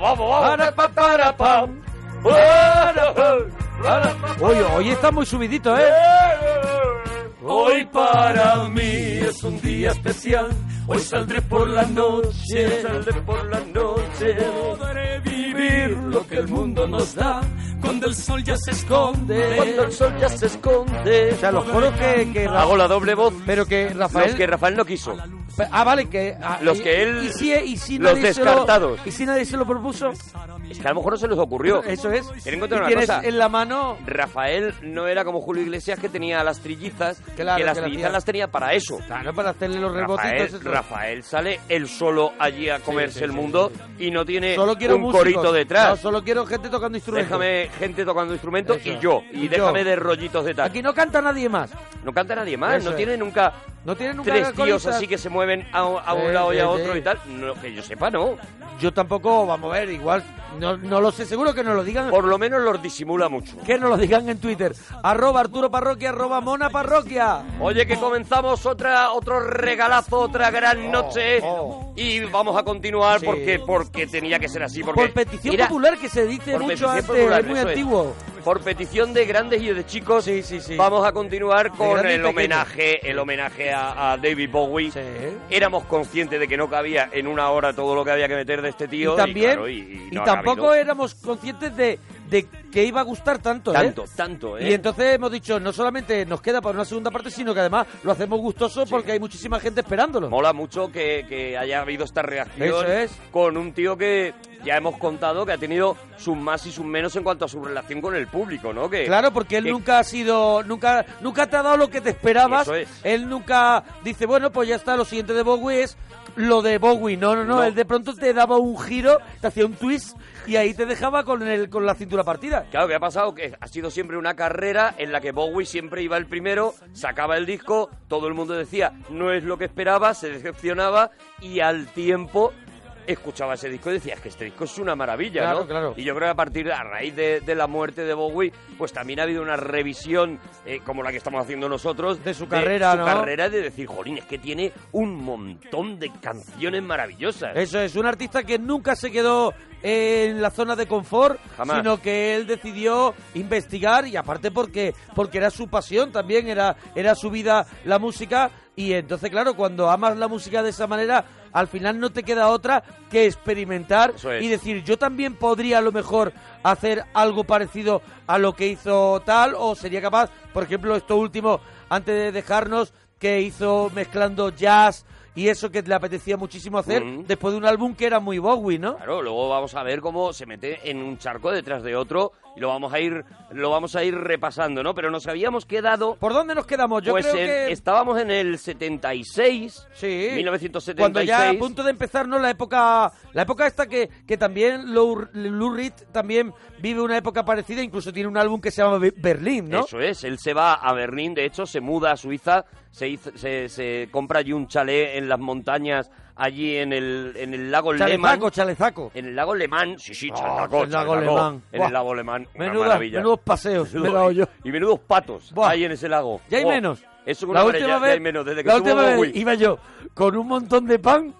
Vamos, vamos, vamos. para, pa, para, pam. Para, para. Oye, hoy está muy subidito, ¿eh? Hoy para mí es un día especial. Hoy saldré por la noche, saldré por la noche. Podré vivir lo que el mundo nos da cuando el sol ya se esconde. Cuando el sol ya se esconde. O sea, los coros que, que Hago la doble voz. pero que Rafael Los que Rafael no quiso. ah vale que ah, Los y- que él- y si, y si los nadie se lo- descartados. y si nadie se lo propuso que a lo mejor no se les ocurrió. eso es contar una tienes cosa. en la mano Rafael no era como Julio Iglesias que tenía las trillizas, Claro, que las que trillizas las tenía para eso. claro para hacerle los rebotitos Rafael. Rafael sale él solo allí a comerse sí, el mundo sí, y no tiene solo quiero un músicos. corito no, detrás. solo quiero gente tocando instrumentos Déjame gente tocando instrumentos Eso. y yo. Y, Y déjame yo. de rollitos de tal. aquí no canta nadie más No canta nadie más, Eso no es. tiene nunca no tiene nunca tres tíos así que se mueven a, un- a un Sí, lado y a otro y tal. No, que yo sepa, no. yo tampoco vamos a ver igual no, no lo sé seguro que nos lo digan Por lo menos los disimula mucho. que nos lo digan en Twitter arroba Arturo Parroquia arroba Mona Parroquia Oye, que comenzamos otra otro regalazo, otra gran noche. oh. Y vamos a continuar Sí. porque porque tenía que ser así. Porque por petición popular que se dice mucho antes popular, es muy es. Por petición de grandes y de chicos, Sí, sí, sí. vamos a continuar con el homenaje, el homenaje a, a David Bowie. Éramos conscientes de que no cabía en una hora todo lo que había que meter de este tío. y también claro, y, y y no tampoco éramos conscientes de, de que iba a gustar tanto, ¿eh? tanto, tanto, ¿eh? Y entonces hemos dicho, no solamente nos queda para una segunda parte, sino que además lo hacemos gustoso porque hay muchísima gente esperándolo. Mola mucho que, que haya habido esta reacción Eso es. con un tío que ya hemos contado que ha tenido sus más y sus menos en cuanto a su relación con el público, ¿no? Que, Claro, porque él que- nunca ha sido, nunca, nunca te ha dado lo que te esperabas. Eso es. Él nunca dice, bueno, pues ya está, lo siguiente de Bowie es lo de Bowie. No, no, no, No. él de pronto te daba un giro, te hacía un twist y ahí te dejaba con el, con la cintura partida. Claro, que ha pasado que ha sido siempre una carrera en la que Bowie siempre iba el primero, sacaba el disco, todo el mundo decía no es lo que esperaba, se decepcionaba y al tiempo escuchaba ese disco y decía es que este disco es una maravilla, Claro, ¿no? claro. Y yo creo que a partir de a raíz de, de la muerte de Bowie, pues también ha habido una revisión eh, como la que estamos haciendo nosotros De su carrera, su ¿no? carrera de decir, jolín, es que tiene un montón de canciones maravillosas. Eso es, un artista que nunca se quedó en la zona de confort, Jamás. sino que él decidió investigar y aparte porque porque era su pasión también, era era su vida la música y entonces claro, cuando amas la música de esa manera, al final no te queda otra que experimentar es. y decir, yo también podría a lo mejor hacer algo parecido a lo que hizo tal o sería capaz, por ejemplo, esto último antes de dejarnos que hizo mezclando jazz y eso que le apetecía muchísimo hacer Mm. después de un álbum que era muy Bowie, ¿no? Claro, luego vamos a ver cómo se mete en un charco detrás de otro y lo vamos a ir lo vamos a ir repasando, ¿no? Pero nos habíamos quedado ¿Por dónde nos quedamos? Yo pues creo en- que estábamos en el 76, sí, 1976. cuando ya a punto de empezar no la época la época esta que, que también Lou, Lou Reed también vive una época parecida, incluso tiene un álbum que se llama Be- Berlín, ¿no? Eso es, él se va a Berlín, de hecho se muda a Suiza, se, hizo- se, se compra allí un chalet en las montañas, allí en el, en el lago. Chalezaco, chalezaco. En el lago Lemán, sí, sí, Oh, chalezaco, el lago chalezaco. Lemán. En Buah. el lago Lemán, una Menuda- maravilla. menudos paseos me he dado yo. Y menudos patos Buah. hay en ese lago. Ya hay menos. Es una la última ya vez, hay menos, desde que la última vez Bowie. iba yo con un montón de pan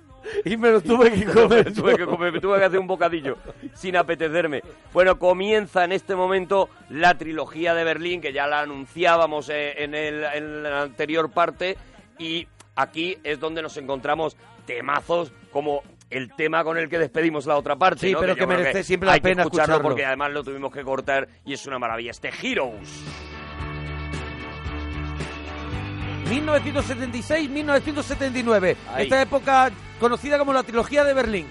y me lo tuve que comer. tuve, yo. que comer, tuve que hacer un bocadillo sin apetecerme. Bueno, comienza en este momento la trilogía de Berlín, que ya la anunciábamos eh, en, el- en la anterior parte, y aquí es donde nos encontramos temazos como el tema con el que despedimos la otra parte. Sí, ¿no? pero que merece siempre la hay que pena escucharlo, escucharlo. porque además lo tuvimos que cortar y es una maravilla. Este Heroes. 1976-1979. Ahí. Esta época conocida como la trilogía de Berlín.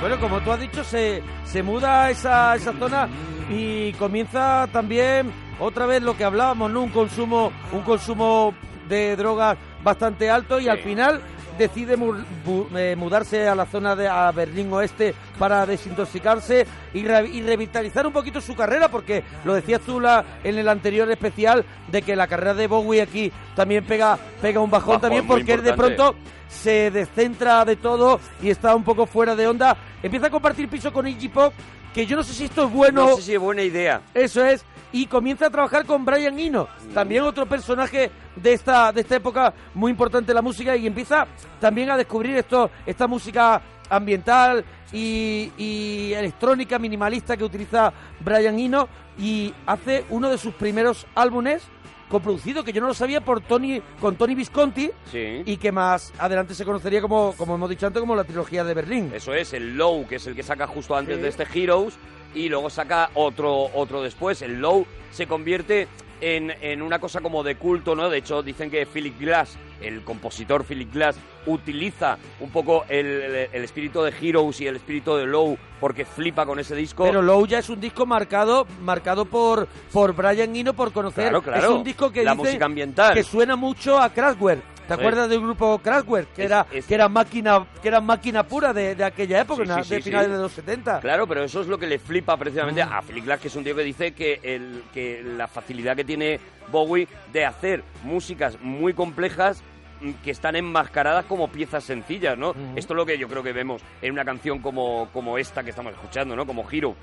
Bueno, como tú has dicho, se, se muda esa, esa zona y comienza también otra vez lo que hablábamos, ¿no? Un consumo, un consumo de drogas bastante alto y al final decide mu- bu- eh, mudarse a la zona de a Berlín Oeste para desintoxicarse y, re- y revitalizar un poquito su carrera, porque lo decías tú la, en el anterior especial de que la carrera de Bowie aquí también pega, pega un bajón, Bajón, también porque él de pronto se descentra de todo y está un poco fuera de onda. Empieza a compartir piso con Iggy Pop, que yo no sé si esto es bueno. No sé si es buena idea. Eso es. Y comienza a trabajar con Brian Eno, también otro personaje de esta, de esta época muy importante en la música y empieza también a descubrir esto, esta música ambiental y, y electrónica minimalista que utiliza Brian Eno y hace uno de sus primeros álbumes coproducido que yo no lo sabía por Tony con Tony Visconti Sí. y que más adelante se conocería como como hemos dicho antes como la trilogía de Berlín. Eso es, el Low, que es el que saca justo antes Sí. de este Heroes, y luego saca otro, otro después. El Low se convierte en, en una cosa como de culto, ¿no? De hecho, dicen que Philip Glass, el compositor Philip Glass, utiliza un poco el, el- el espíritu de Heroes y el espíritu de Low porque flipa con ese disco. Pero Low ya es un disco marcado marcado por por Brian Eno por conocer. Claro, claro. Es un disco que La dicen música ambiental. que suena mucho a Kraftwerk. ¿Te acuerdas del grupo Kraftwerk? Que Es- era es- que era máquina que era máquina pura de, de aquella época, Sí, sí, de sí. finales de los 70. Claro, pero eso es lo que le flipa precisamente a Philip Glass, que es un tío que dice que, el, que la facilidad que tiene Bowie de hacer músicas muy complejas mm, que están enmascaradas como piezas sencillas, ¿no? Esto es lo que yo creo que vemos en una canción como, como esta que estamos escuchando, ¿no? Como Hero.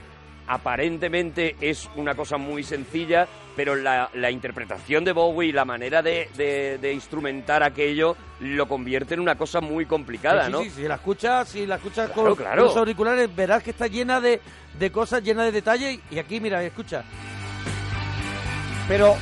Aparentemente es una cosa muy sencilla, pero la, la interpretación de Bowie y la manera de, de- de instrumentar aquello lo convierte en una cosa muy complicada, Sí, ¿no? sí, sí, si la escuchas, si la escuchas Claro, con, claro. los auriculares, verás que está llena de, de cosas, llena de detalles. Y aquí, mira, escucha. Pero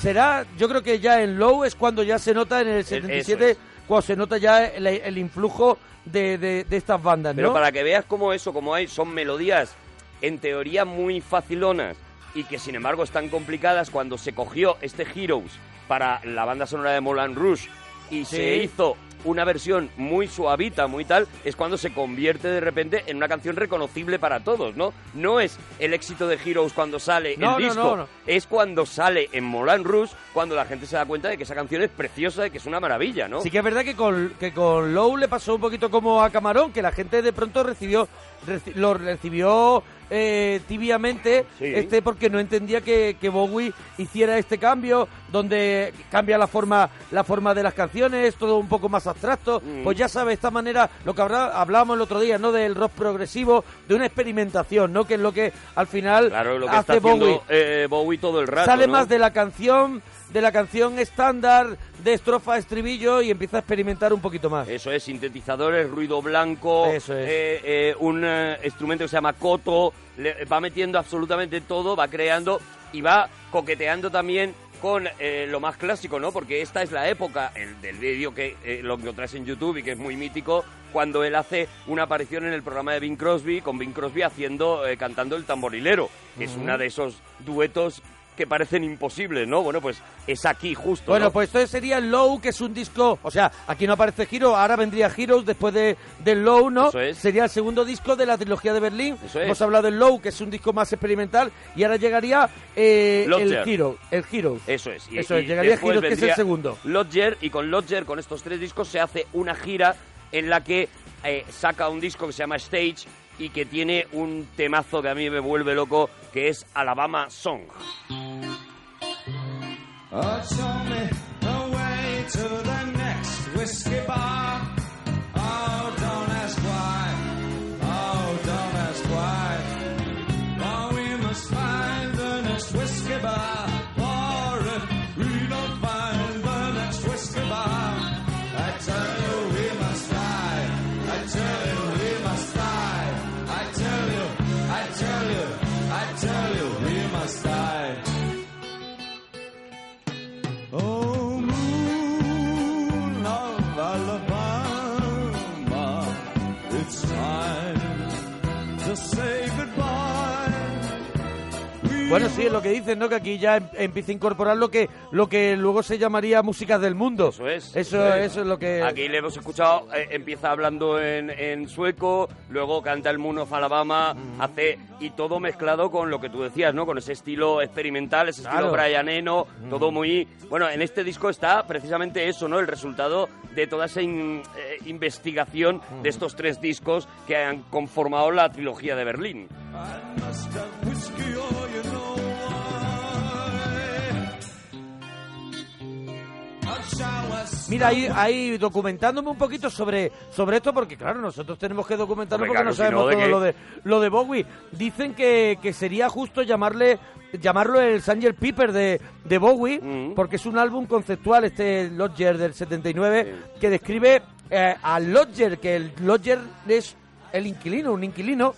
será, yo creo que ya en Low es cuando ya se nota en el 77, es. cuando se nota ya el, el influjo de, de- de estas bandas, Pero para que veas cómo eso, como hay, son melodías en teoría muy facilonas y que sin embargo están complicadas cuando se cogió este Heroes para la banda sonora de Moulin Rouge y Sí. se hizo una versión muy suavita, muy tal, es cuando se convierte de repente en una canción reconocible para todos, ¿no? No es el éxito de Heroes cuando sale No, el no, disco, no, es cuando sale en Moulin Rouge, cuando la gente se da cuenta de que esa canción es preciosa y que es una maravilla, ¿no? Sí que es verdad que con, que con Low le pasó un poquito como a Camarón, que la gente de pronto recibió reci- lo recibió eh, tibiamente Sí. este porque no entendía que, que Bowie hiciera este cambio donde cambia la forma la forma de las canciones todo un poco más abstracto Mm. pues ya sabes esta manera lo que habrá- hablábamos el otro día no del rock progresivo de una experimentación no que es lo que al final Claro, lo que hace está Bowie eh, Bowie todo el rato, sale ¿no? más de la canción de la canción estándar de estrofa a estribillo y empieza a experimentar un poquito más. Eso es, sintetizadores, ruido blanco, Eso es. eh, eh, un eh, instrumento que se llama coto, le- va metiendo absolutamente todo, va creando y va coqueteando también con eh, lo más clásico, ¿no? Porque esta es la época el, del vídeo que eh, lo encontrás en YouTube y que es muy mítico, cuando él hace una aparición en el programa de Bing Crosby, con Bing Crosby haciendo, eh, cantando el tamborilero, que es una de esos duetos que parecen imposibles, ¿no? Bueno, pues es aquí justo. Bueno, ¿no? pues esto sería Low, que es un disco, o sea, aquí no aparece Hero, ahora vendría Heroes después de, del Low, ¿no? Eso es. Sería el segundo disco de la trilogía de Berlín. Eso es. Hemos hablado del Low, que es un disco más experimental, y ahora llegaría eh, el. Hero, el Heroes. Eso es. Eso es, llegaría después Heroes, que es el segundo. Lodger, y con Lodger, con estos tres discos, se hace una gira en la que eh, saca un disco que se llama Stage y que tiene un temazo que a mí me vuelve loco, que es Alabama Song. Oh, Bueno, sí, es lo que dicen, ¿no? Que aquí ya em- empieza a incorporar lo que, lo que luego se llamaría músicas del mundo. Eso es. Eso, eso es lo que... Aquí le hemos escuchado, eh, empieza hablando en, en sueco, luego canta el Moon of Alabama, hace y todo mezclado con lo que tú decías, ¿no? Con ese estilo experimental, ese estilo Claro. Brian Eno, todo muy... Bueno, en este disco está precisamente eso, ¿no? El resultado de toda esa in- eh, investigación de estos tres discos que han conformado la trilogía de Berlín. I must have Mira, ahí, ahí documentándome un poquito sobre, sobre esto, porque claro, nosotros tenemos que documentarnos Hombre, porque no claro, si no, sabemos ¿de todo lo de, lo de Bowie. Dicen que, que sería justo llamarle llamarlo el Sanger Piper de, de Bowie, Mm. porque es un álbum conceptual, este Lodger del 79, que describe eh, al Lodger, que el Lodger es el inquilino, un inquilino,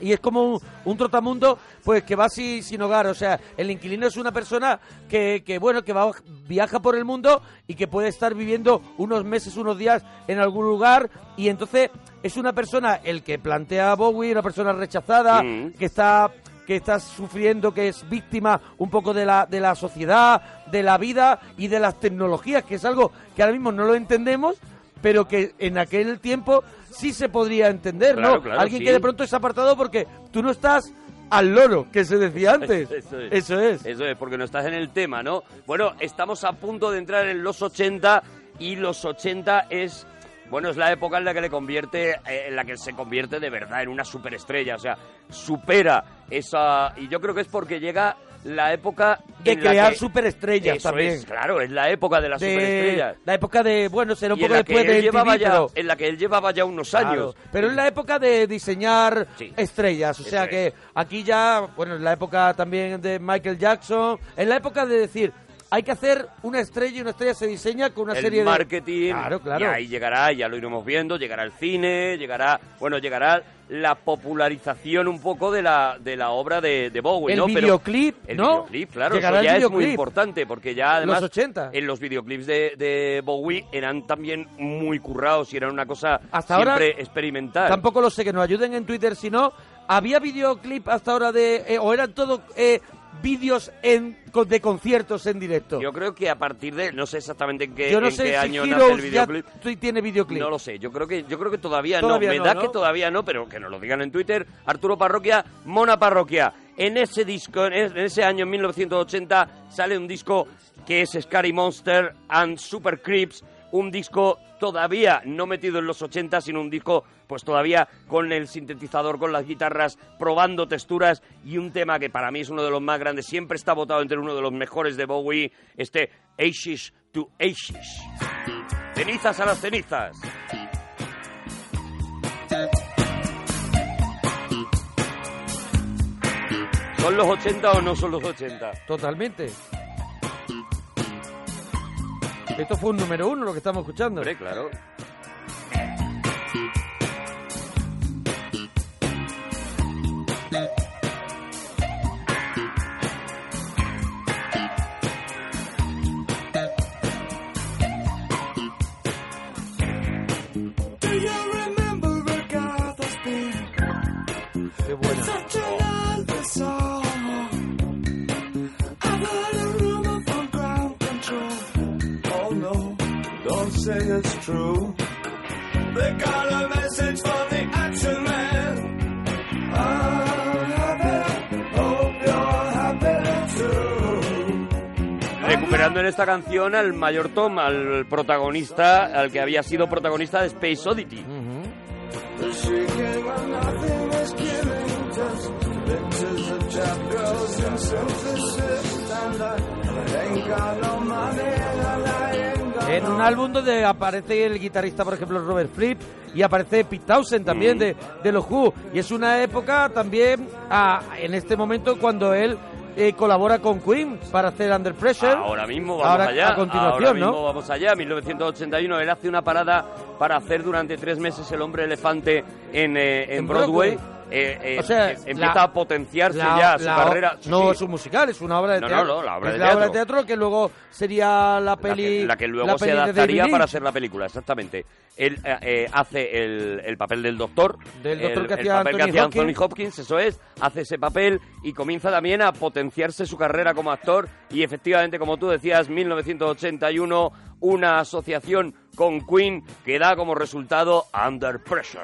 y es como un, un trotamundo pues que va sin, sin hogar o sea el inquilino es una persona que, que bueno que va viaja por el mundo y que puede estar viviendo unos meses unos días en algún lugar y entonces es una persona el que plantea a Bowie una persona rechazada Mm. que está que está sufriendo, que es víctima un poco de la, de la sociedad, de la vida y de las tecnologías, que es algo que ahora mismo no lo entendemos, pero que en aquel tiempo sí se podría entender, Claro, ¿no? claro, Alguien sí. que de pronto es apartado porque tú no estás al loro, que se decía antes. Eso es. Eso es. Eso es, porque no estás en el tema, ¿no? Bueno, estamos a punto de entrar en los 80 y los 80 es... Bueno, es la época en la que le convierte, eh, en la que se convierte de verdad en una superestrella, o sea, supera esa... Y yo creo que es porque llega la época De en la crear que- superestrellas Eso también. es, claro, es la época de las De superestrellas. la época de, bueno, será un en poco después de llevaba ya, pero... en la que él llevaba ya unos Claro, años. pero es la época de diseñar Sí. estrellas, o sea es. que aquí ya, bueno, es la época también de Michael Jackson, es la época de decir, hay que hacer una estrella y una estrella se diseña con una el serie marketing. de... Claro, claro. Y ahí llegará, ya lo iremos viendo, llegará el cine, llegará, bueno, llegará la popularización un poco de la, de la obra de, de Bowie, El ¿no? Pero- videoclip, el ¿no? videoclip, claro, Llegará eso el ya es muy importante, porque ya además... Los 80. En los videoclips de, de Bowie eran también muy currados y eran una cosa Hasta ahora siempre experimental. Tampoco lo sé, que nos ayuden en Twitter, si no, ¿había videoclip hasta ahora de... eh, o eran todos eh, vídeos en, de conciertos en directo? Yo creo que a partir de, no sé exactamente en qué, Yo no en sé qué si año nace el ya videoclip. t- tiene videoclip. No lo sé, yo creo que yo creo que todavía, Todavía no. Me da ¿no? que todavía no, pero que nos lo digan en Twitter. Arturo Parroquia, Mona Parroquia. En ese disco, en ese año, en 1980, sale un disco que es Scary Monster and Super Creeps, un disco todavía no metido en los 80, sino un disco pues todavía con el sintetizador, con las guitarras, probando texturas y un tema que para mí es uno de los más grandes, siempre está votado entre uno de los mejores de Bowie, este Ashes to Ashes. Cenizas a las cenizas. ¿Son los 80 o no son los 80? Totalmente. Esto fue un número uno lo que estamos escuchando. Hombre, claro. Say it's true. They got a message from the action man. I'm happy, hope you're happy too. Recuperando en esta canción al mayor Tom, al protagonista, al que había sido protagonista de Space Oddity. The shrieking En un álbum donde aparece el guitarrista, por ejemplo, Robert Fripp, y aparece Pete Townsend también de, de los Who. Y es una época también, ah, en este momento, cuando él eh, colabora con Queen para hacer Under Pressure. Ahora mismo vamos Ahora, allá. a continuación, Ahora mismo ¿no? vamos allá. 1981, él hace una parada para hacer durante tres meses El Hombre Elefante en, eh, en En Broadway. Broadway. Eh, eh, O sea, eh, empieza la- a potenciarse La- ya su la- carrera. No sí. es un musical, es una obra de No, teatro. no, no, la obra Es de la obra de teatro. teatro que luego sería la peli. que, la que luego la se adaptaría para hacer la película, exactamente. Él eh, eh, hace el, el papel del doctor. Del doctor el, que el hacía papel que Anthony hacía Hopkins. Anthony Hopkins, eso es. Hace ese papel y comienza también a potenciarse su carrera como actor. Y efectivamente, como tú decías, 1981, una asociación con Queen que da como resultado Under. Pressure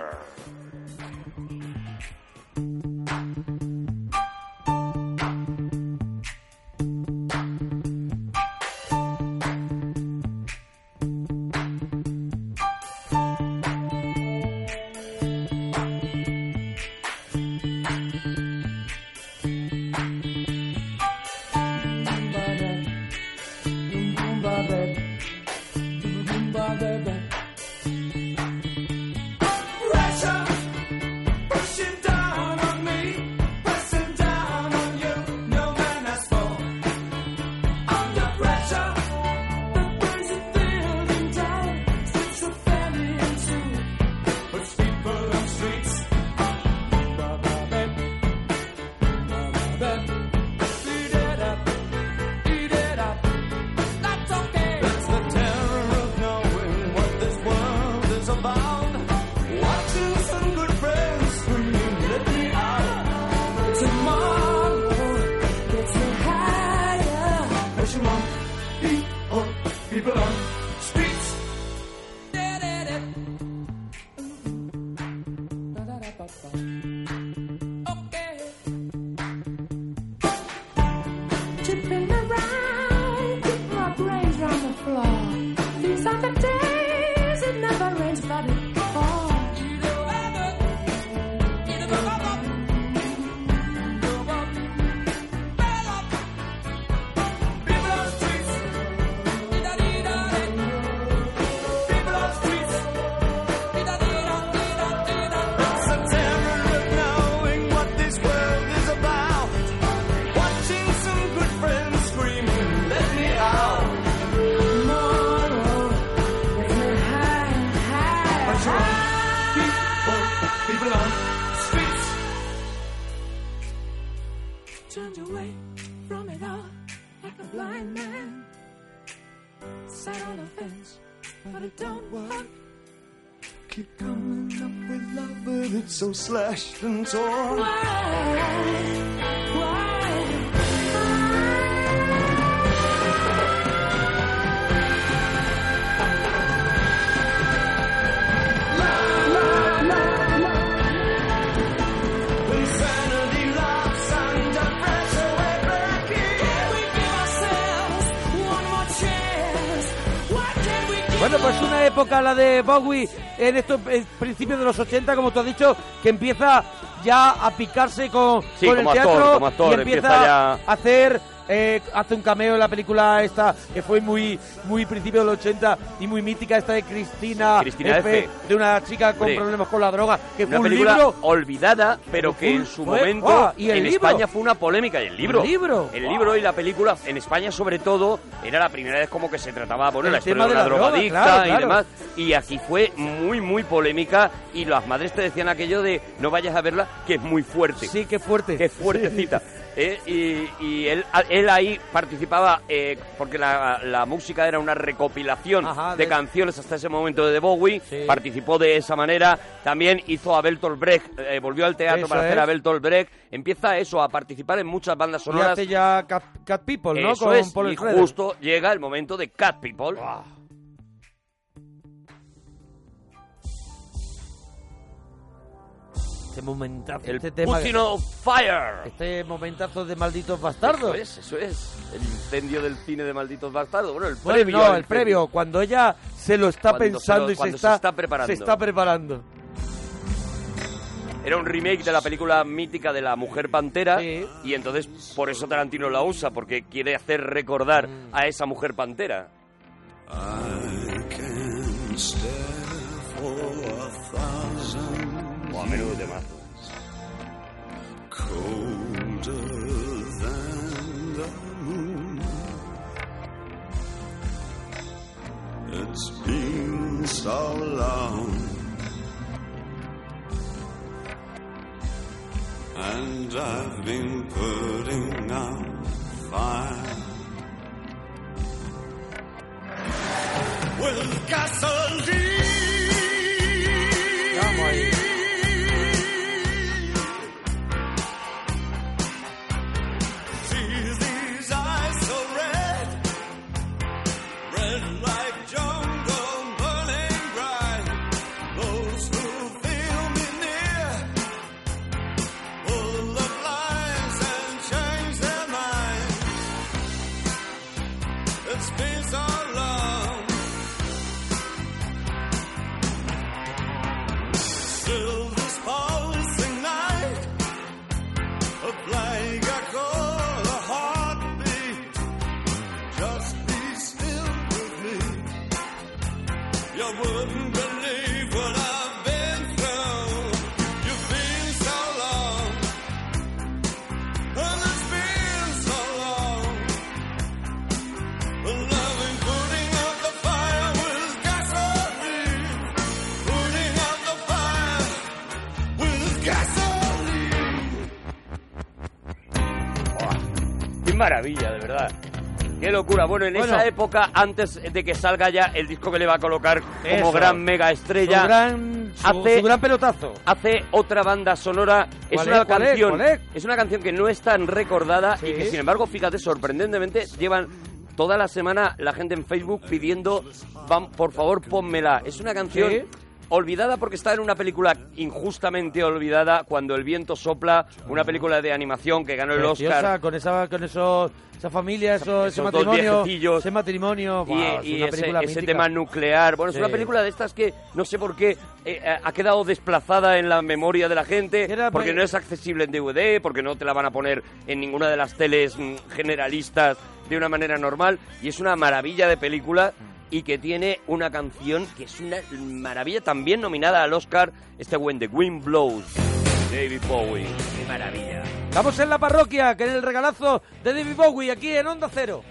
one more chance? Why can't we give Bueno, pues una época la de Bowie en estos principios de los 80, como tú has dicho, que empieza ya a picarse con, Sí, con el actor, teatro actor, y empieza, empieza ya- a hacer eh, hace un cameo en la película esta que fue muy muy principio del 80 y muy mítica esta de Cristina, Cristina F. de una chica con Hombre, problemas con la droga que fue Una un película libro olvidada, pero que en su fue- momento ¡Ah! ¿Y el en libro? España fue una polémica. Y el libro. El libro. El ¡Wow! libro y la película, en España sobre todo, era la primera vez como que se trataba, bueno, El la historia de una la droga, drogadicta claro, y demás. Y aquí fue muy, muy polémica. Y las madres te decían aquello de no vayas a verla, que es muy fuerte. sí qué fuerte Qué fuertecita. Eh, y y él, él ahí participaba eh, porque la, la música era una recopilación Ajá, de de- canciones hasta ese momento de The Bowie. Sí. Participó de esa manera. También hizo a Bertolt Brecht, eh, volvió al teatro Eso para hacer a Bertolt Brecht. Empieza eso, a participar en muchas bandas y sonoras. hace ya Cat, Cat People no Eso con es, Paul y justo llega el momento de Cat People. Este momentazo El este tema Putting of Fire. este momentazo de malditos bastardos Eso es, eso es. El incendio del cine de malditos bastardos. Bueno, el Bueno, previo. no, el previo, cuando ella se lo está Cuando se pensando lo- y se cuando se está, está preparando. se está preparando. Era un remake de la película mítica de la Mujer Pantera Sí. y entonces por eso Tarantino la usa, porque quiere hacer recordar Mm. a esa Mujer Pantera. I can menudo temazo. colder than the moon. It's been so long. and I've been putting out fire. With gasoline. Vamos ahí. Qué locura. Bueno, en Bueno. esa época, antes de que salga ya el disco que le va a colocar como gran mega estrella, Su gran, su, hace- su gran pelotazo. hace otra banda sonora. Es ¿Cuál una es? ¿Cuál es? canción. ¿Cuál es? es una canción que no es tan recordada Sí. y que sin embargo, fíjate, sorprendentemente llevan toda la semana la gente en Facebook pidiendo, "Vam- por favor, pónmela. Es una canción Sí. Olvidada porque está en una película injustamente olvidada, Cuando el viento sopla, una película de animación que ganó el Preciosa, Oscar. con esa, con esos, esa familia, eso, ese esos dos matrimonio, ese matrimonio, y, wow, es y una ese, película ese tema nuclear. Bueno, es una película de estas que no sé por qué eh, ha quedado desplazada en la memoria de la gente, Era porque no es accesible en DVD, porque no te la van a poner en ninguna de las teles mm, generalistas de una manera normal, y es una maravilla de película y que tiene una canción que es una maravilla también nominada al Oscar, este When the Wind Blows, David Bowie. Qué maravilla. Estamos en la parroquia, que en el regalazo de David Bowie, aquí en Onda Cero.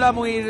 Película muy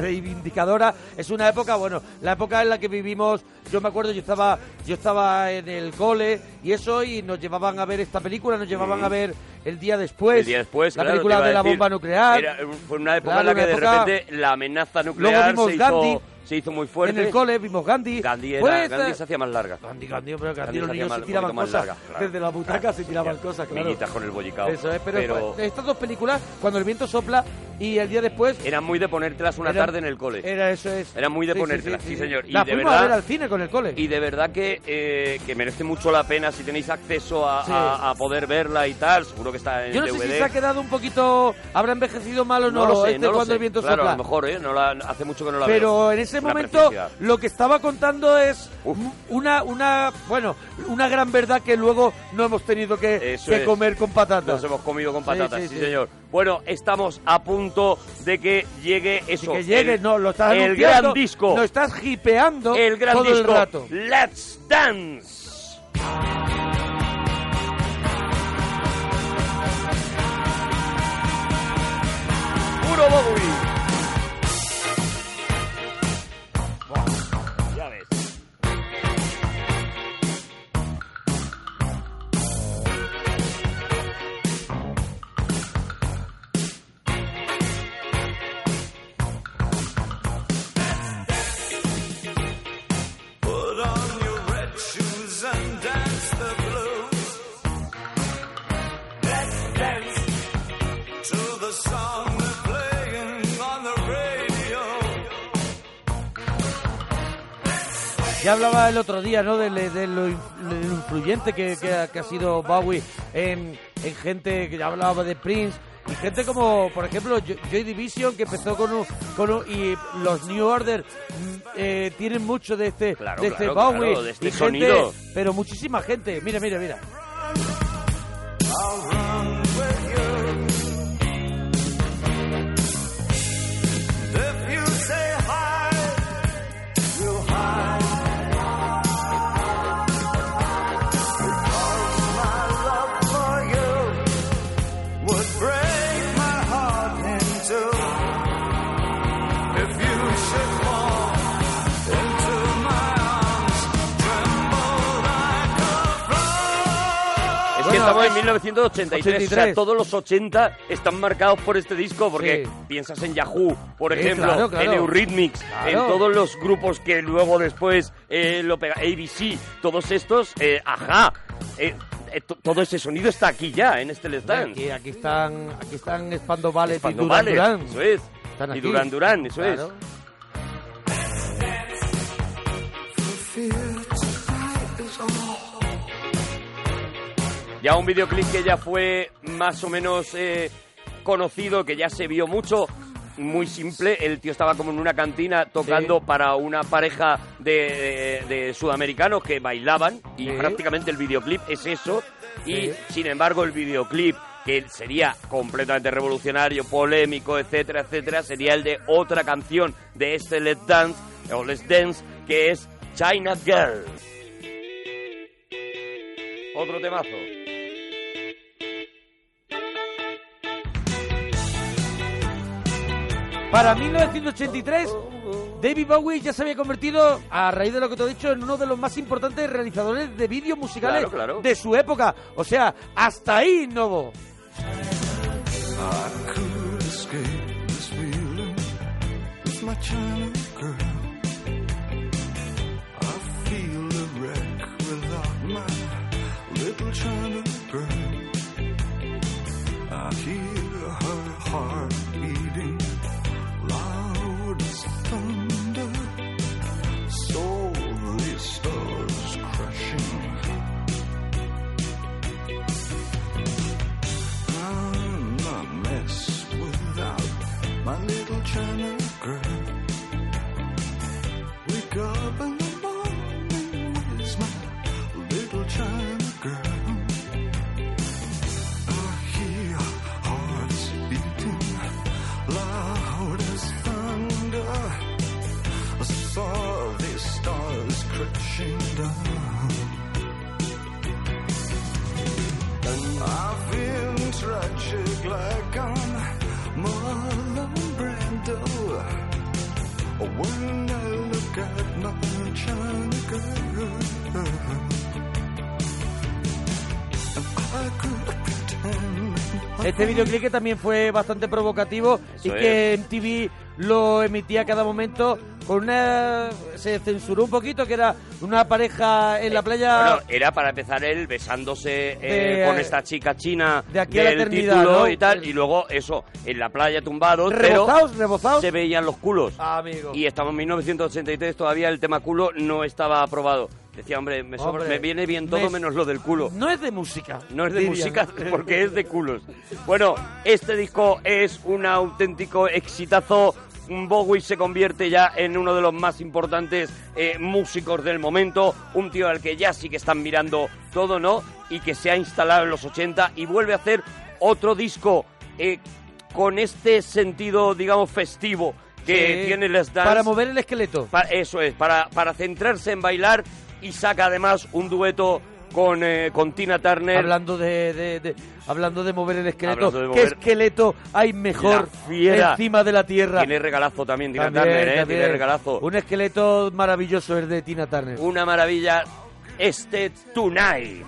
reivindicadora. Es una época, bueno, la época en la que vivimos. Yo me acuerdo, yo estaba, yo estaba en el cole y eso, y nos llevaban a ver esta película, nos llevaban a ver el día después. el día después, la claro, película de la decir, bomba nuclear. era- fue una época Claro, en la que una de época- repente la amenaza nuclear vimos se, Gandhi. hizo, se hizo muy fuerte. En el cole vimos Gandhi. Gandhi, era- Pues, Gandhi eh, se hacía más larga. Gandhi, Gandhi, pero Gandhi, Gandhi los se niños se mal- tiraban cosas. larga, claro. Desde la butaca se tiraban cosas, claro. Niñitas con el bollicao. Eso es, pero, Pero- estas dos películas, cuando el viento sopla y el día después... Eran muy de ponértelas una Era- tarde en el cole. Era eso es. Era muy de ponértelas, sí, señor. Y La de fuimos verdad- a ver al cine con el cole. Y de verdad que, eh, que merece mucho la pena si tenéis acceso a, Sí. a- a poder verla y tal. Seguro que está en Yo no DVD. sé si se ha quedado un poquito... ¿Habrá envejecido mal o no, no lo sé, este no lo cuando sé. el viento claro, sopla? a lo mejor, ¿eh? No la- hace mucho que no la veo. Pero en ese Una momento lo que estaba contando es Uf. una, una, bueno, una gran verdad que luego no hemos tenido que, que comer con patatas. Nos hemos comido con Sí, patatas, sí, sí, sí. señor. Bueno, estamos a punto de que llegue eso. que llegue, el, no, lo estás el gran disco. Lo estás hipeando el gran todo disco. el rato. Let's Dance. Puro Bowie. Ya hablaba el otro día, ¿no? De, de- de lo, in- de lo influyente que, que ha- que ha sido Bowie en, en gente que ya hablaba de Prince y gente como, por ejemplo, Jo- Joy Division que empezó con un, con un- y los New Order mm, eh, tienen mucho de este, Claro, de este claro, Bowie claro, de este y gente, sonido. pero muchísima gente. Mira, mira, mira. 1983. O sea, todos los 80 están marcados por este disco porque sí. piensas en Yahoo, por sí, ejemplo, claro, claro. en Eurythmics, claro. en todos los grupos que luego después eh, lo pega, ABC, todos estos, eh, ajá. Eh, eh todo ese sonido está aquí ya, en este stand. Aquí, aquí están, aquí están Spando Ballet Spando y Duran Ballet, Durán. Eso es. Y Duran Durán, eso es. Ya un videoclip que ya fue más o menos eh, conocido, que ya se vio mucho. Muy simple, el tío estaba como en una cantina tocando Sí. para una pareja de, de- de sudamericanos que bailaban y Sí. prácticamente el videoclip es eso. Y Sí. sin embargo el videoclip que sería completamente revolucionario, polémico, etcétera, etcétera, sería el de otra canción de este Let's Dance, o Let's Dance, que es China Girl. Otro temazo. Para 1983, David Bowie ya se había convertido, a raíz de lo que te he dicho, en uno de los más importantes realizadores de vídeos musicales Claro, claro. de su época. O sea, hasta ahí innovó. I could escape this when I look at my China girl. Este videoclip que también fue bastante provocativo y que MTV lo emitía a cada momento con una... se censuró un poquito, que era una pareja en la playa... Bueno, era para empezar él besándose eh, De- con esta chica china de aquí a la del eternidad, título ¿no? y tal, y luego eso, en la playa tumbados, Rebozados, pero rebozados. se veían los culos. Ah, amigo. Y estamos en 1983, todavía el tema culo no estaba aprobado. Decía, hombre, me, sobra- Hombre, me viene bien todo me- menos lo del culo. No es de música. No es de música porque es de culos. Bueno, este disco es un auténtico exitazo. Bowie se convierte ya en uno de los más importantes eh, músicos del momento, un tío al que ya sí que están mirando todo, ¿no? Y que se ha instalado en los 80 y vuelve a hacer otro disco eh, con este sentido, digamos, festivo que Sí, tiene Les Dance. Para mover el esqueleto. Pa- eso es, para, para centrarse en bailar y saca además un dueto con, eh, con Tina Turner. Hablando de, de- de- hablando de mover el esqueleto, ¿qué esqueleto hay mejor encima de la tierra? Tiene regalazo también Tina También, Turner, ¿eh? también. Tiene regalazo. Un esqueleto maravilloso es de Tina Turner. Una maravilla este Tonight.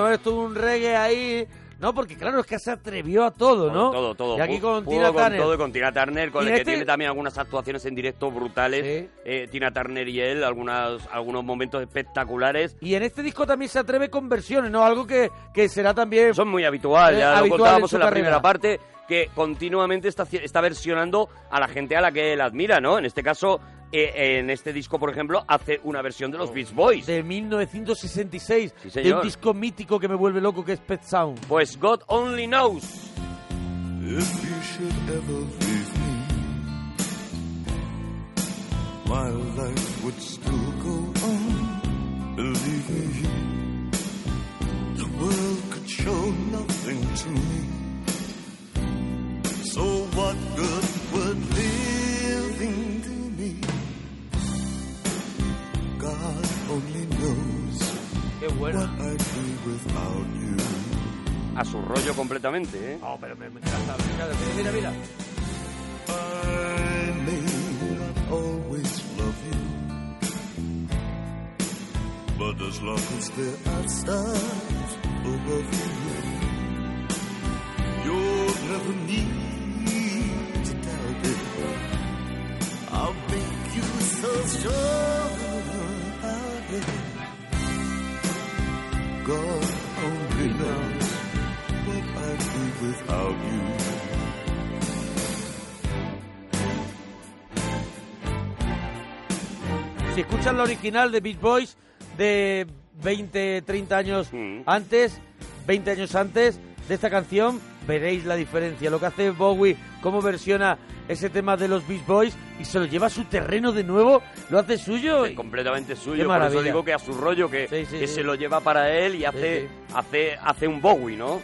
Bueno, esto es un reggae ahí. No, porque claro, es que se atrevió a todo, ¿no? Todo, todo. Y aquí con pudo Tina con Turner. todo con Tina Turner, con el que este- tiene también algunas actuaciones en directo brutales. Sí. Eh, Tina Turner y él, algunas, algunos momentos espectaculares. Y en este disco también se atreve con versiones, ¿no? Algo que, que será también... Es muy habitual, Eh, ya lo habitual contábamos en en, la carrera. primera parte, que continuamente está, está versionando a la gente a la que él admira, ¿no? En este caso, eh, en este disco, por ejemplo, hace una versión de los Beach Boys. De 1966, Sí, de un disco mítico que me vuelve loco que es Pet Sound. Pues God Only Knows. If you should ever leave me, my life would still go on. Believe me, the world could show nothing to me. So what good would living only knows Qué what buena. I'd be without you. A su rollo completamente, ¿eh? No, pero me, me encanta. Mira, mira, mira. I may not always love you, but as long as there are stars above you, you'll never need to doubt it. I'll make you so sure. God only knows what I'd be without you. Si escuchan la original de Beach Boys de 20, 30 años Mm. antes, 20 años antes de esta canción, veréis la diferencia. Lo que hace Bowie, cómo versiona ese tema de los Beach Boys y se lo lleva a su terreno de nuevo, lo hace suyo. Es completamente suyo. Por eso digo que a su rollo, que, Sí, sí, que sí. se lo lleva para él y hace, hace, hace un Bowie, ¿no?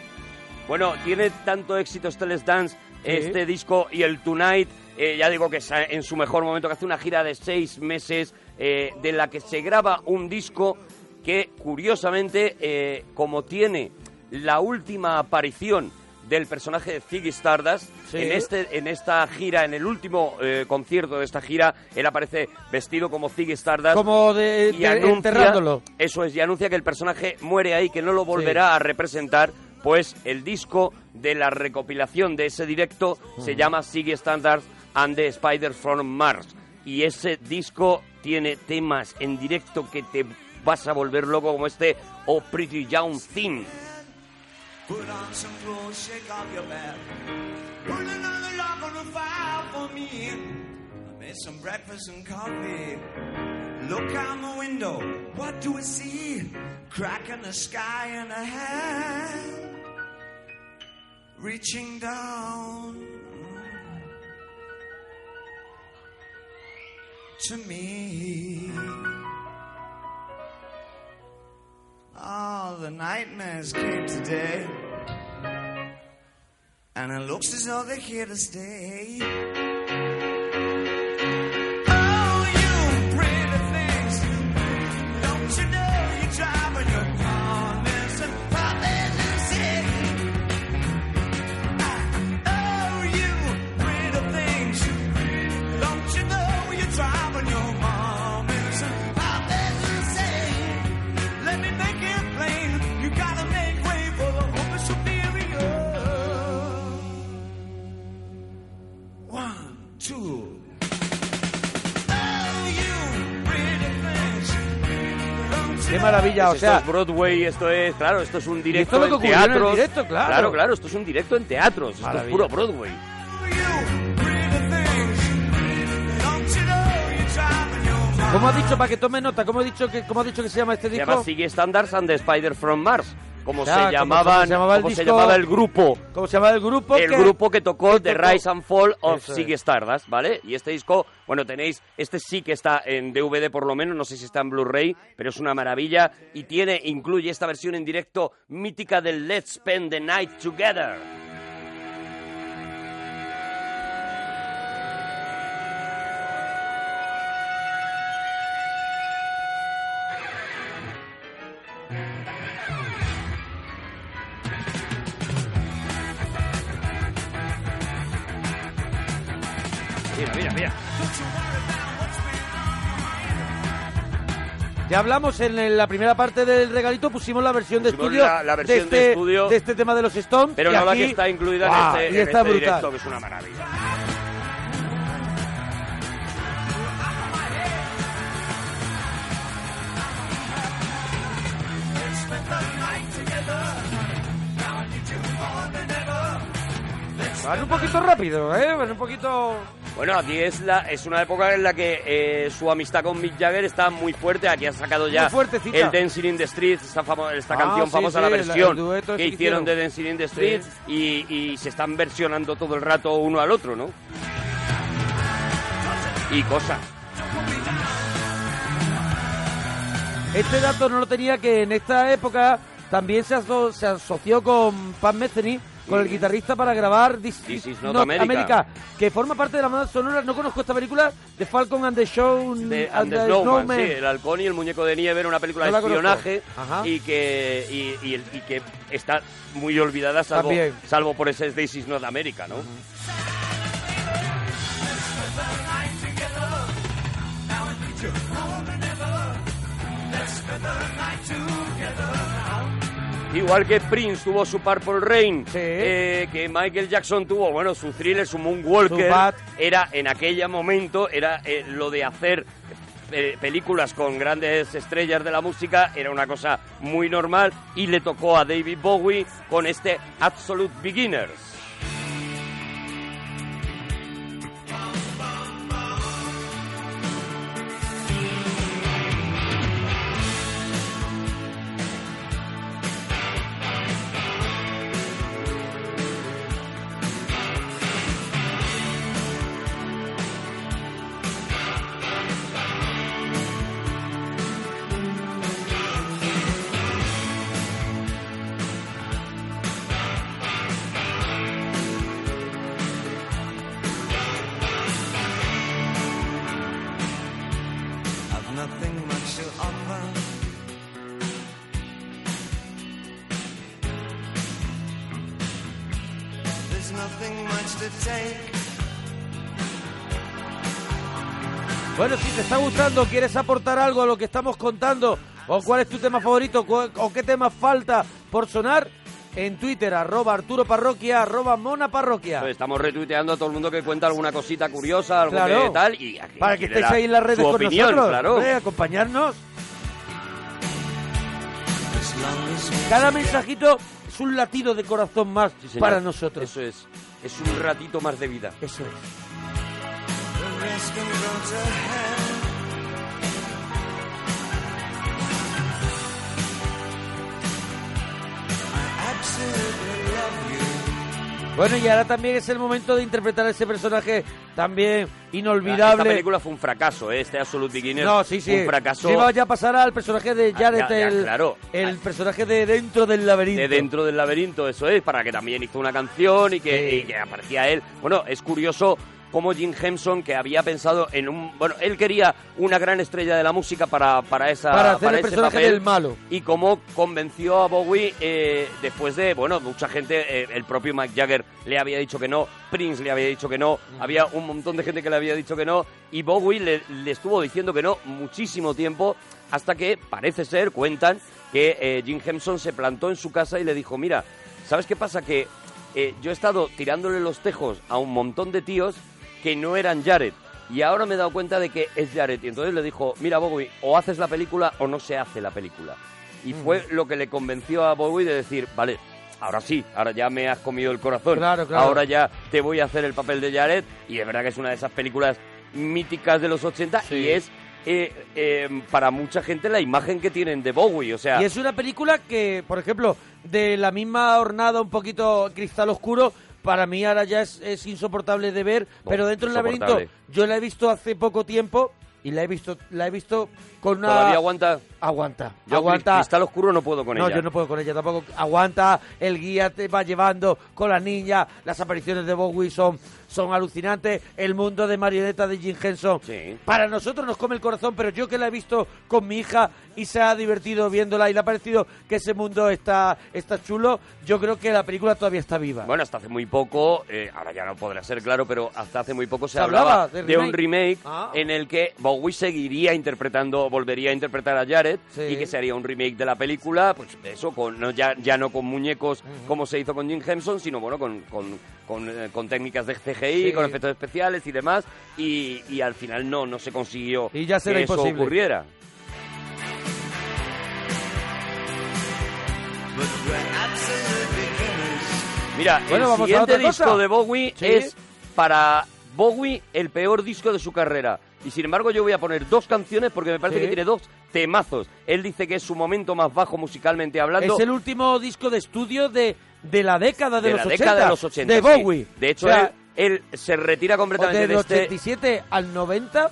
Bueno, tiene tanto éxito Let's Dance, este disco y el Tonight. eh, ya digo que está en su mejor momento, que hace una gira de seis meses, eh, de la que se graba un disco que, curiosamente, eh, como tiene la última aparición del personaje de Ziggy Stardust, Sí. en, este, en esta gira, en el último eh, concierto de esta gira, él aparece vestido como Ziggy Stardust. Como de, y de- anuncia, enterrándolo. Eso es, y anuncia que el personaje muere ahí, que no lo volverá a representar, pues el disco de la recopilación de ese directo se llama Ziggy Stardust and the Spider from Mars. Y ese disco tiene temas en directo que te vas a volver loco como este Oh Pretty Young Thing. Put on some clothes, shake off your bath. Put another log on the fire for me. I made some breakfast and coffee. Look out the window, what do I see? Crack in the sky and a hand reaching down to me. Oh, the nightmares came today. And it looks as though they're here to stay. Qué maravilla, o sea, esto es Broadway, esto es, claro, esto es un directo esto es lo en que ocurrió en teatros. directo, claro. Claro, claro, esto es un directo en teatros, esto es puro Broadway. ¿Cómo ha dicho, para que tome nota, cómo ha dicho que, cómo ha dicho que se llama este Se disco? llama Ziggy Standards and the Spider from Mars, como Ya, se llamaban, como se llamaba el como se disco- llamaba el grupo. ¿Cómo se llama el grupo? el grupo que tocó que The tocó- Rise and Fall of. Ziggy Stardust, ¿vale? Y este disco, bueno, tenéis, este sí que está en DVD por lo menos, no sé si está en Blu-ray, pero es una maravilla y tiene, incluye esta versión en directo mítica del Let's Spend the Night Together. Mira, mira, mira. Ya hablamos en la primera parte del regalito, pusimos la versión de Pusimos estudio, la- la versión de, este, de estudio. de este tema de los Stones. Pero y no la aquí- que está incluida en este, y en está este brutal. directo, que es una maravilla. Van un poquito rápido, ¿eh? Van un poquito... Bueno, aquí es la es una época en la que eh, su amistad con Mick Jagger está muy fuerte. Aquí ha sacado ya el Dancing in the Streets, esta, famo- esta Ah, canción sí, famosa, sí, la versión que hicieron de Dancing in the Streets y, y se están versionando todo el rato uno al otro, ¿no? Y cosas. Este dato no lo tenía que en esta época también se, aso- se asoció con Pat Metheny, con el guitarrista para grabar This, This is not America. que forma parte de la banda sonora. No conozco esta película de Falcon and the Show De and And the the Snowman, Snowman. sí, el halcón y el muñeco de nieve era una película No de espionaje y que y, y el- y que está muy olvidada salvo, También. salvo por ese This is not America, ¿no? Igual que Prince tuvo su Purple Rain, Sí. eh, que Michael Jackson tuvo, bueno, su thriller, su Moonwalker, Su era en aquel momento, era eh, lo de hacer eh, películas con grandes estrellas de la música, era una cosa muy normal, y le tocó a David Bowie con este Absolute Beginners. Nothing much to offer. There's nothing much to take. Bueno, si te está gustando, quieres aportar algo a lo que estamos contando, o cuál es tu tema favorito, o qué tema falta por sonar, en Twitter, arroba Arturo Parroquia, arroba Mona Parroquia. Pues estamos retuiteando a todo el mundo que cuenta alguna cosita curiosa, algo Claro. que tal, y aquí Para que estéis ahí en las redes con opinión, nosotros, claro. hombre, acompañarnos. Cada mensajito es un latido de corazón más Sí, para nosotros. Eso es. Es un ratito más de vida. Eso es. Bueno, y ahora también es el momento de interpretar a ese personaje también Esta inolvidable. película fue un fracaso, ¿eh? este Absolute Beginner. No, sí, sí. Un fracaso Sí, ya a pasar al personaje de Ah, Jared, ya, ya, el, claro. el personaje de dentro del laberinto. de dentro del laberinto, eso es, para que también hizo una canción y que, Sí. y que aparecía él. Bueno, es curioso cómo Jim Henson, que había pensado en un... Bueno, él quería una gran estrella de la música para, para esa Para hacer el ese personaje papel, del malo. Y cómo convenció a Bowie eh, después de, bueno, mucha gente, eh, el propio Mick Jagger le había dicho que no, Prince le había dicho que no, había un montón de gente que le había dicho que no, y Bowie le, le estuvo diciendo que no muchísimo tiempo, hasta que parece ser, cuentan, que eh, Jim Henson se plantó en su casa y le dijo, mira, ¿sabes qué pasa? Que eh, yo he estado tirándole los tejos a un montón de tíos que no eran Jared. Y ahora me he dado cuenta de que es Jared. Y entonces le dijo, mira Bowie, o haces la película o no se hace la película. Y fue lo que le convenció a Bowie de decir, vale, ahora sí, ahora ya me has comido el corazón. Claro, claro. Ahora ya te voy a hacer el papel de Jared. Y de verdad que es una de esas películas míticas de los 80 y es eh, eh, para mucha gente la imagen que tienen de Bowie. O sea, Y es una película que, por ejemplo, de la misma hornada, un poquito cristal oscuro, para mí ahora ya es, es insoportable de ver, No, pero dentro del laberinto yo la he visto hace poco tiempo y la he visto la he visto con una todavía aguanta. aguanta, Yo aguanta. Cristal Oscuro no puedo con no, ella. yo no puedo con ella tampoco. Aguanta, el guía te va llevando con la niña, las apariciones de Bowie son, son alucinantes. El mundo de marioneta de Jim Henson, Sí. para nosotros nos come el corazón, pero yo que la he visto con mi hija y se ha divertido viéndola y le ha parecido que ese mundo está, está chulo, yo creo que la película todavía está viva. Bueno, hasta hace muy poco, eh, ahora ya no podrá ser claro, pero hasta hace muy poco se, Se hablaba hablaba de de, un remake. Ah. en el que Bowie seguiría interpretando, volvería a interpretar a Jared Sí. y que se haría un remake de la película, pues eso, con, no, ya, ya no con muñecos como se hizo con Jim Henson, sino bueno, con, con, con, eh, con técnicas de CGI, Sí. con efectos especiales y demás, y, y al final no, no se consiguió Y ya será que eso imposible. ocurriera. Absolute beginners. Mira, Bueno, el vamos siguiente disco cosa. de Bowie Sí. es para Bowie el peor disco de su carrera. Y sin embargo yo voy a poner dos canciones porque me parece Sí. que tiene dos temazos. Él dice que es su momento más bajo musicalmente hablando. es el último disco de estudio de, de la década de, de los la 80. década de los 80. De sí. Bowie. De hecho, O sea, él, él se retira completamente del de este... 87 al 90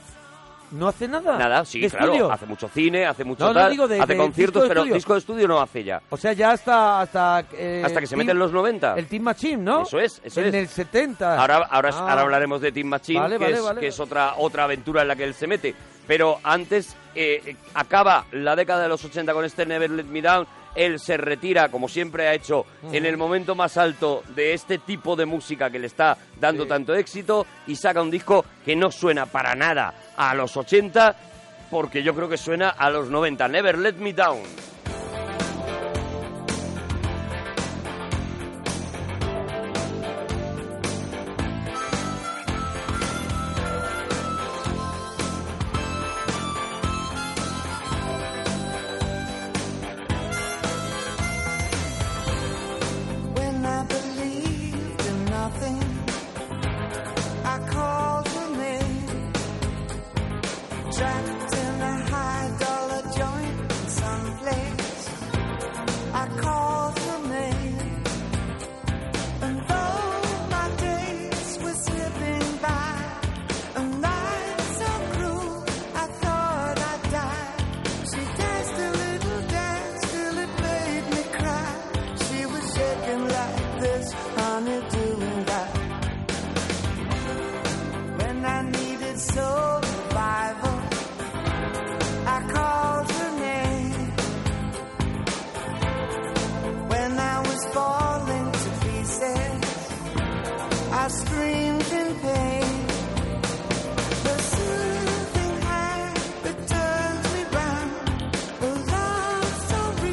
no hace nada. Nada, sí, claro. estudio. Hace mucho cine, hace mucho No, no, tal, digo de- hace de conciertos, disco pero estudio. disco de estudio no hace ya. O sea, ya hasta... Hasta, eh, Hasta que se meten los 90. El Team Machine, ¿no? Eso es, eso en es. el 70. Ahora, ahora, Ah. ahora hablaremos de Team Machine, Vale, que, vale, es, vale, que vale. es otra, otra aventura en la que él se mete. Pero antes eh, acaba la década de los 80 con este Never Let Me Down. Él se retira, como siempre ha hecho, en el momento más alto de este tipo de música que le está dando Sí. tanto éxito y saca un disco que no suena para nada a los 80, porque yo creo que suena a los 90. Never Let Me Down.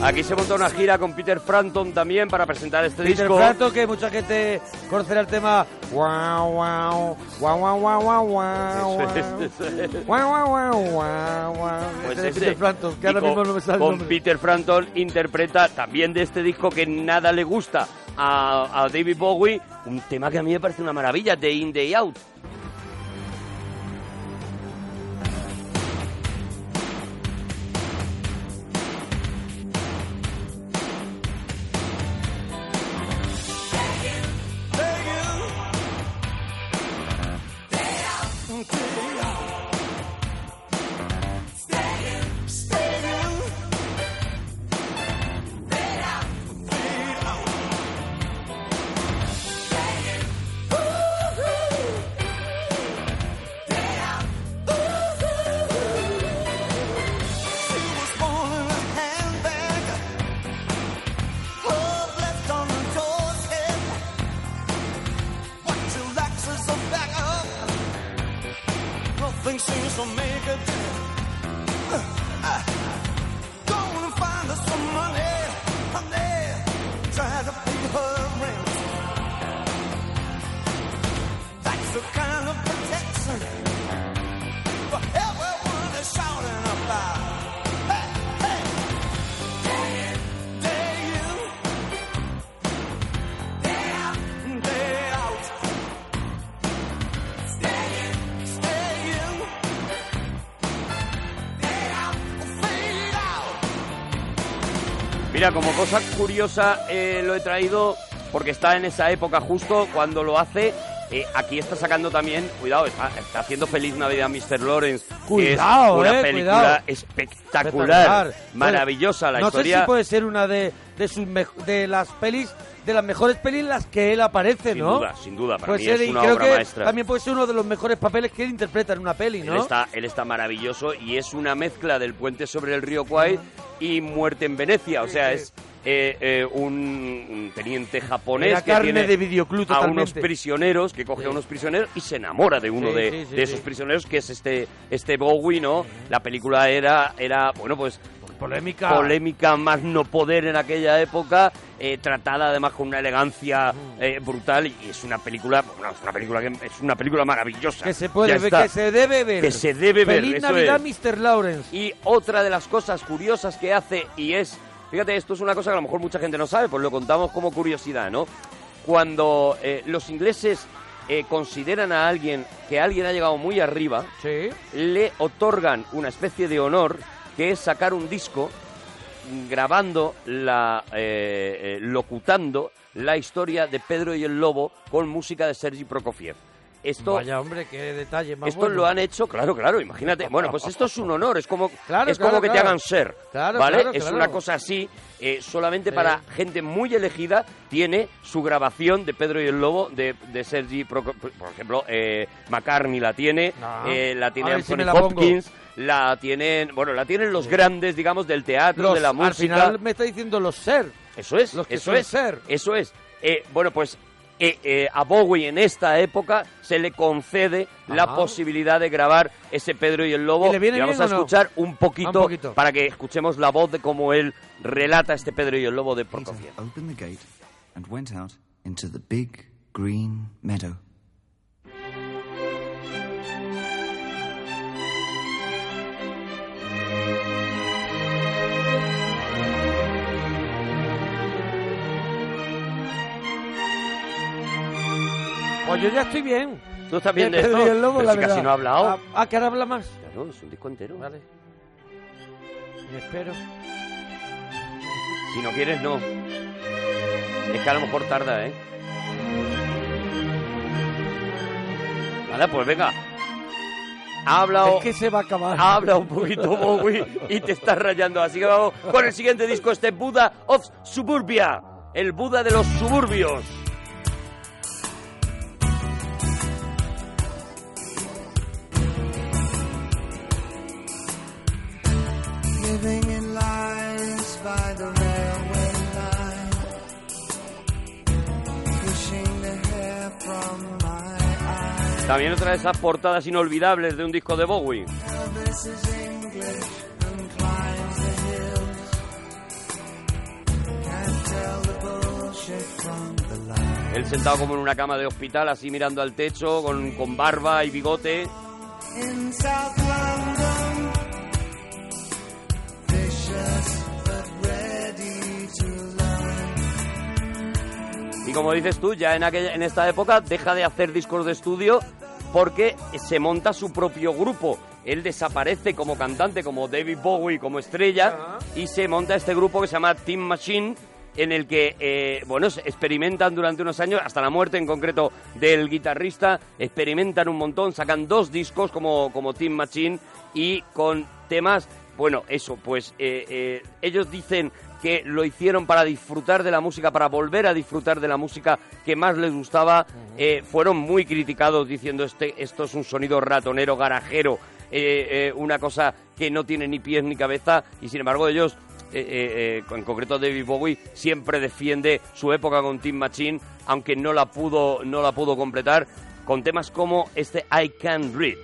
Aquí se monta una gira con Peter Frampton también para presentar este Peter disco. Frampton, que mucha gente conocerá el tema wow wow wow wow wow wow wow Eso es, eso es. wow wow wow wow wow Pues ese. Peter Frampton, que ahora con, mismo no me sale con. Peter Frampton interpreta también de este disco que nada le gusta a, a David Bowie, un tema que a mí me parece una maravilla, Day In, Day Out. Mira, como cosa curiosa eh, lo he traído porque está en esa época justo cuando lo hace. eh, aquí está sacando también, cuidado, está, está haciendo Feliz Navidad Mr. Lawrence. que Cuidado, es una eh, película espectacular, Espectacular. maravillosa la no historia. sé si puede ser una de, de sus de las pelis, de las mejores pelis en las que él aparece, Sin ¿no? duda, sin duda, para Puede mí ser, es una creo obra que maestra. también puede ser uno de los mejores papeles que él interpreta en una peli, ¿no? Él está, él está maravilloso y es una mezcla del puente sobre el río Kwai y Muerte en Venecia. O sea, es eh, eh, un, un teniente japonés que carne tiene de videoclub a unos prisioneros, que coge a unos prisioneros y se enamora de uno Sí, de, sí, de esos prisioneros, que es este, este Bowie, ¿no? La película era, era bueno, pues Polémica. polémica más no poder en aquella época, eh, tratada además con una elegancia eh, brutal y es una película, bueno, es una película que es una película maravillosa. Que se puede Ya ver, está. que se debe ver. Que se debe ver, Feliz eso Navidad, es. Mr. Lawrence. Y otra de las cosas curiosas que hace, y es, fíjate, esto es una cosa que a lo mejor mucha gente no sabe, pues lo contamos como curiosidad, ¿no? Cuando eh, los ingleses eh, consideran a alguien que alguien ha llegado muy arriba, Sí. le otorgan una especie de honor que es sacar un disco grabando la eh, eh, locutando la historia de Pedro y el Lobo con música de Sergi Prokofiev. Esto Vaya, hombre, qué detalle más esto bueno. lo han hecho, claro, claro, imagínate. Bueno, pues esto es un honor, es como, Claro, es como claro, que te hagan ser, ¿vale? es una cosa así, eh, solamente Sí. para gente muy elegida tiene su grabación de Pedro y el Lobo de, de Sergi, Proko- por ejemplo, eh, McCartney la tiene, Ah. eh, la tiene si Anthony pongo. Hopkins, la tienen, bueno, la tienen los grandes, digamos, del teatro, Los- de la Al música. final me está diciendo los ser. Eso es, Los que eso es, ser. eso es. Eh, bueno, pues eh, eh, a Bowie en esta época se le concede la posibilidad de grabar ese Pedro y el Lobo. ¿Y le viene vamos bien a no? escuchar un poquito, Un poquito. para que escuchemos la voz de cómo él relata este Pedro y el Lobo de Prokofiev. Peter opened the gate and went out into the big green meadow. Pues yo ya estoy bien. ¿Tú estás bien de esto? y Pero la si casi no ha hablado. Ah, Ah, que ahora habla más. Claro, es un disco entero. Vale. Me espero. Si no quieres, no. Es que a lo mejor tarda, ¿eh? Vale, pues venga. Ha hablado... Es que se va a acabar. Habla un poquito Bowie y te estás rayando. Así que vamos con el siguiente disco, este Buddha of Suburbia. El Buda de los suburbios. Living in lines by the railway line, pushing the hair from my eyes. También otra de esas portadas inolvidables de un disco de Bowie. Elvis is English and climbs the hills. Can't tell the bullshit from the lie. Él sentado como en una cama de hospital, así mirando al techo, con, con barba y bigote. In South London, Y como dices tú, ya en, aquella, en esta época deja de hacer discos de estudio porque se monta su propio grupo. Él desaparece como cantante, como David Bowie, como estrella, y se monta este grupo que se llama Team Machine, en el que, eh, bueno, experimentan durante unos años, hasta la muerte en concreto del guitarrista, experimentan un montón, sacan dos discos como, como Team Machine y con temas, bueno, eso, pues eh, eh, ellos dicen que lo hicieron para disfrutar de la música, para volver a disfrutar de la música que más les gustaba, eh, fueron muy criticados diciendo este, esto es un sonido ratonero, garajero, eh, eh, una cosa que no tiene ni pies ni cabeza, y sin embargo ellos, eh, eh, eh, en concreto David Bowie, siempre defiende su época con Team Machine, aunque no la pudo, no la pudo completar, con temas como este I Can Read.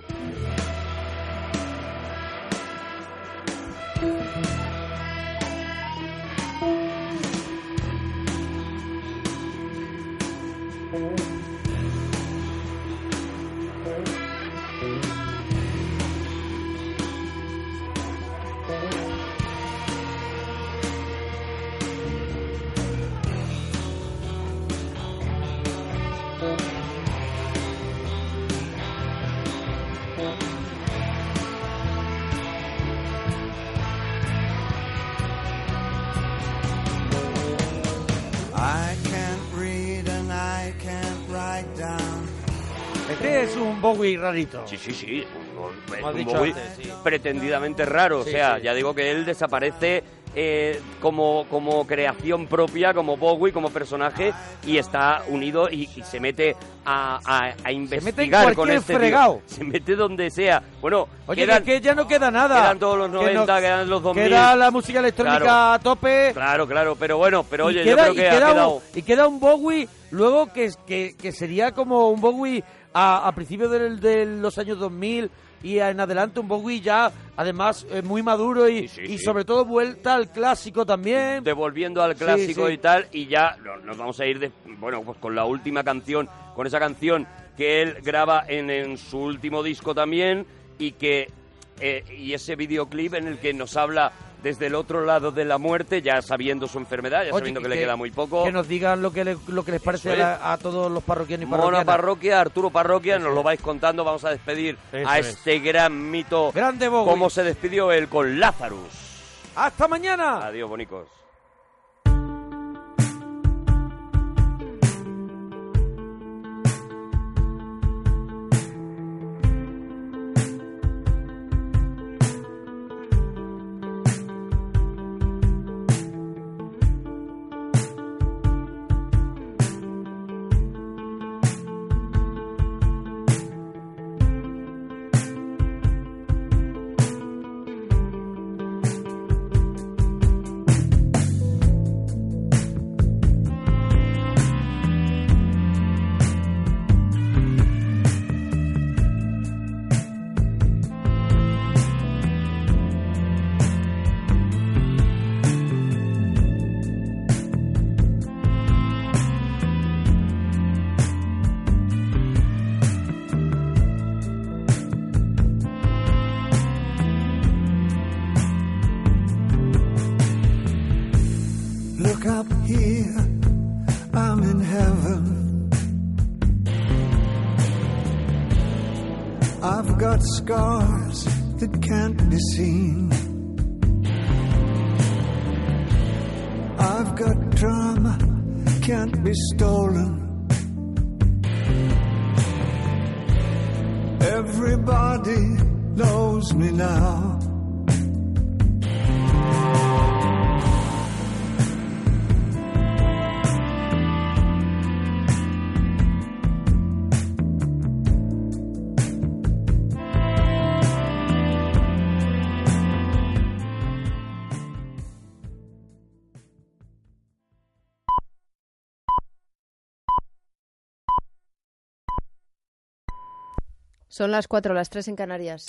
Es un Bowie rarito. Sí, sí, sí. un- Bowie antes, sí. pretendidamente raro. Sí, o sea, sí. ya digo que él desaparece eh, como, como creación propia, como Bowie, como personaje, y está unido y, y se mete a, a- a investigar con cualquier este tío. fregado. Se mete donde sea. Bueno, Oye, quedan- que, ya no queda nada. quedan todos los Que 90, quedan los 2000. Queda la música electrónica Claro. a tope. Claro, claro, pero bueno, pero oye, queda, yo creo que ha queda quedado... un, y queda un Bowie luego que, que, que sería como un Bowie a, a principios del- de, los años 2000 y en adelante un Bowie ya además eh, muy maduro y, Sí, y sí. sobre todo vuelta al clásico también. devolviendo al clásico y tal y ya no- nos vamos a ir de, bueno pues con la última canción con esa canción que él graba en, en su último disco también y que eh, y ese videoclip en el que nos habla desde el otro lado de la muerte ya sabiendo su enfermedad ya Oye, sabiendo que, le queda muy poco Que nos digan lo que, le- lo que les parece a, todos los parroquianos y Mona parroquianas. Parroquia, Arturo Parroquia, nos lo vais contando. Vamos a despedir Eso a es. este gran mito. Grande Bowie. Como se despidió él con Lazarus. ¡Hasta mañana! Adiós, bonicos. Son las 4, las 3 en Canarias.